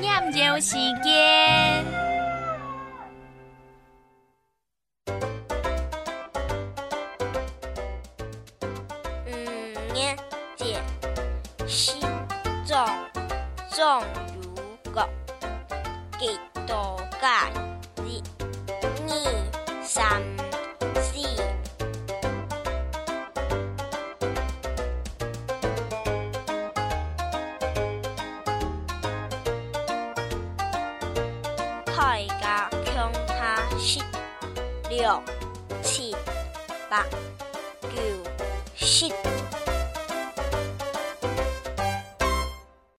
研究时间。嗯，念简心中重如果，几多解一、二、三、大家向他十、六、七、八、九、十。